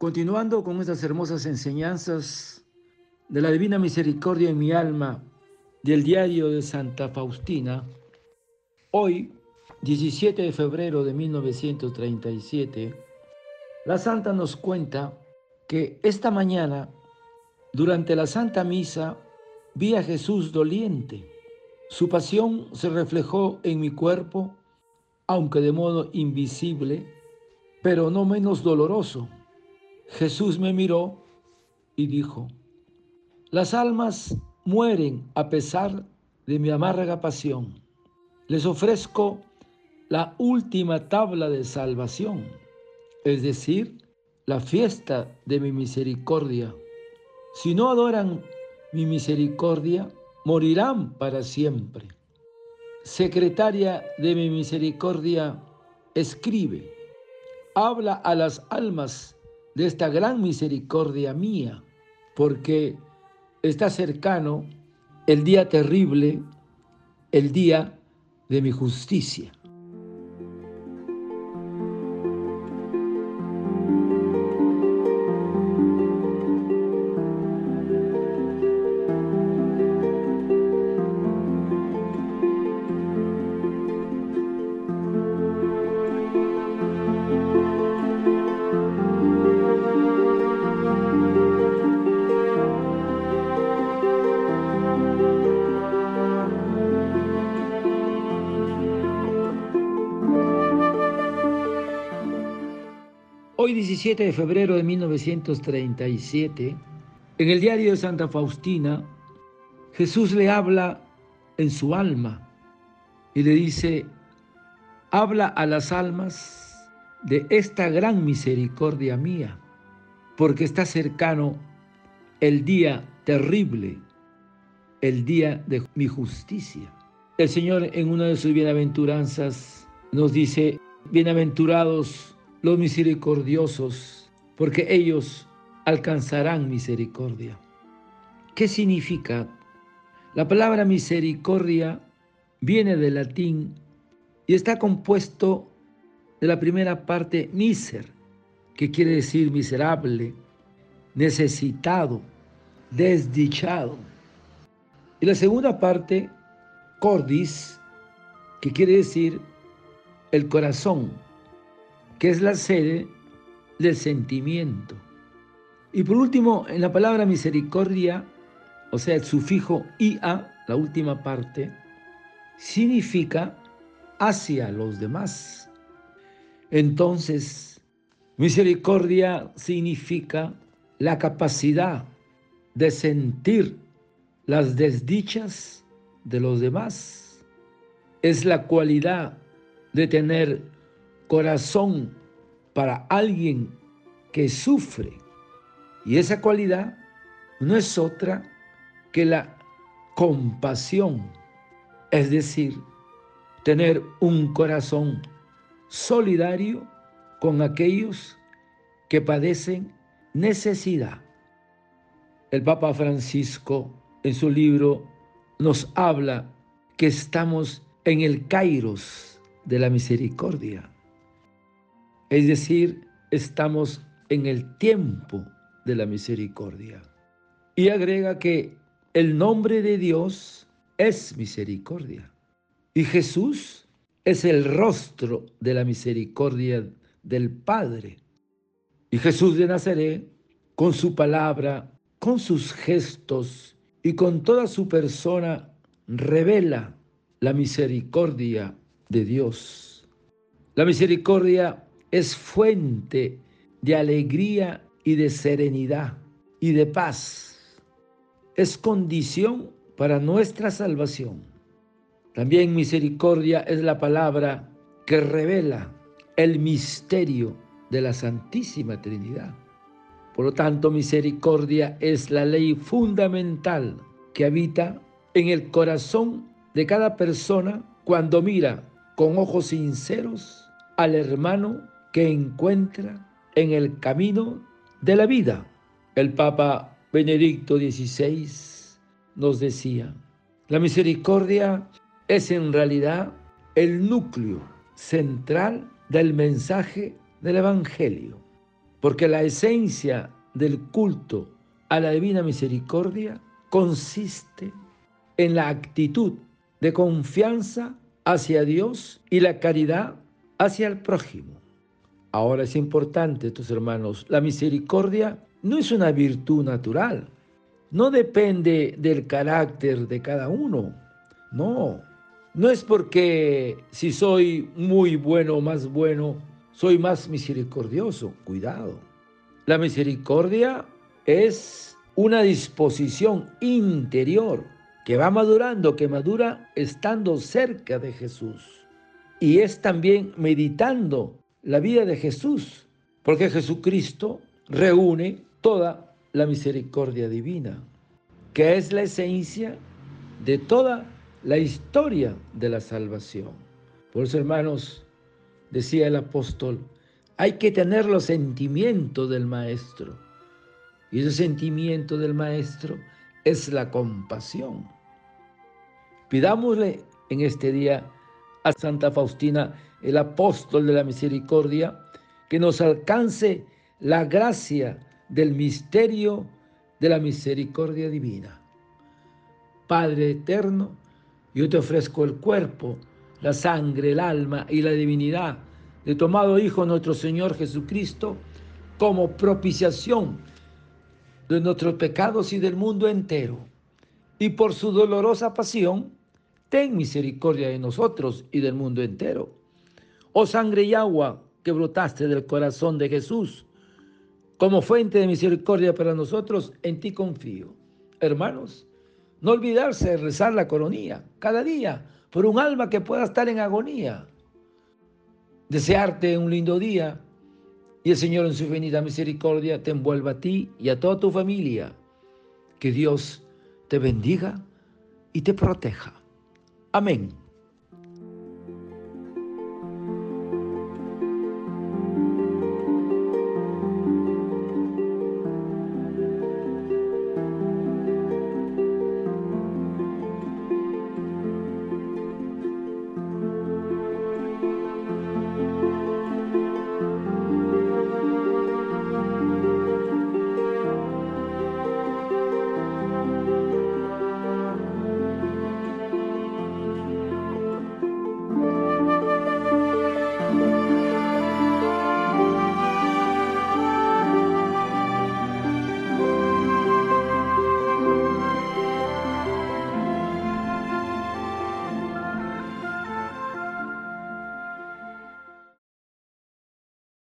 Continuando con estas hermosas enseñanzas de la Divina Misericordia en mi alma del diario de Santa Faustina, hoy, 17 de febrero de 1937, la Santa nos cuenta que esta mañana, durante la Santa Misa, vi a Jesús doliente. Su pasión se reflejó en mi cuerpo, aunque de modo invisible, pero no menos doloroso Jesús me miró y dijo, las almas mueren a pesar de mi amarga pasión. Les ofrezco la última tabla de salvación, es decir, la fiesta de mi misericordia. Si no adoran mi misericordia, morirán para siempre. Secretaria de mi misericordia, escribe, habla a las almas de esta gran misericordia mía, porque está cercano el día terrible, el día de mi justicia. 17 de febrero de 1937, en el diario de Santa Faustina, Jesús le habla en su alma y le dice, habla a las almas de esta gran misericordia mía, porque está cercano el día terrible, el día de mi justicia. El Señor en una de sus bienaventuranzas nos dice, bienaventurados los misericordiosos, porque ellos alcanzarán misericordia. ¿Qué significa? La palabra misericordia viene del latín y está compuesto de la primera parte miser, que quiere decir miserable, necesitado, desdichado. Y la segunda parte, cordis, que quiere decir el corazón, que es la sede del sentimiento. Y por último, en la palabra misericordia, o sea, el sufijo ia, la última parte, significa hacia los demás. Entonces, misericordia significa la capacidad de sentir las desdichas de los demás. Es la cualidad de tener corazón para alguien que sufre. Y esa cualidad no es otra que la compasión, es decir, tener un corazón solidario con aquellos que padecen necesidad. El Papa Francisco en su libro nos habla que estamos en el kairos de la misericordia. Es decir, estamos en el tiempo de la misericordia. Y agrega que el nombre de Dios es misericordia. Y Jesús es el rostro de la misericordia del Padre. Y Jesús de Nazaret, con su palabra, con sus gestos y con toda su persona, revela la misericordia de Dios. La misericordia es fuente de alegría y de serenidad y de paz. Es condición para nuestra salvación. También misericordia es la palabra que revela el misterio de la Santísima Trinidad. Por lo tanto, misericordia es la ley fundamental que habita en el corazón de cada persona cuando mira con ojos sinceros al hermano que encuentra en el camino de la vida. El Papa Benedicto XVI nos decía, la misericordia es en realidad el núcleo central del mensaje del Evangelio. porque la esencia del culto a la divina misericordia consiste en la actitud de confianza hacia Dios y la caridad hacia el prójimo. Ahora es importante, estos hermanos, la misericordia no es una virtud natural, no depende del carácter de cada uno, no, no es porque si soy muy bueno o más bueno, soy más misericordioso, cuidado. La misericordia es una disposición interior que va madurando, que madura estando cerca de Jesús. Y es también meditando la vida de Jesús, porque Jesucristo reúne toda la misericordia divina, que es la esencia de toda la historia de la salvación. Por eso, hermanos, decía el apóstol, hay que tener los sentimientos del Maestro. Y ese sentimiento del Maestro es la compasión. Pidámosle en este día a Santa Faustina, el apóstol de la misericordia, que nos alcance la gracia del misterio de la misericordia divina. Padre eterno, yo te ofrezco el cuerpo, la sangre, el alma y la divinidad de tu amado Hijo nuestro Señor Jesucristo como propiciación de nuestros pecados y del mundo entero. Y por su dolorosa pasión, ten misericordia de nosotros y del mundo entero. Oh sangre y agua que brotaste del corazón de Jesús, como fuente de misericordia para nosotros, en ti confío. Hermanos, no olvidarse de rezar la coronía cada día por un alma que pueda estar en agonía. Desearte un lindo día y el Señor en su infinita misericordia te envuelva a ti y a toda tu familia. Que Dios te bendiga y te proteja. Amém.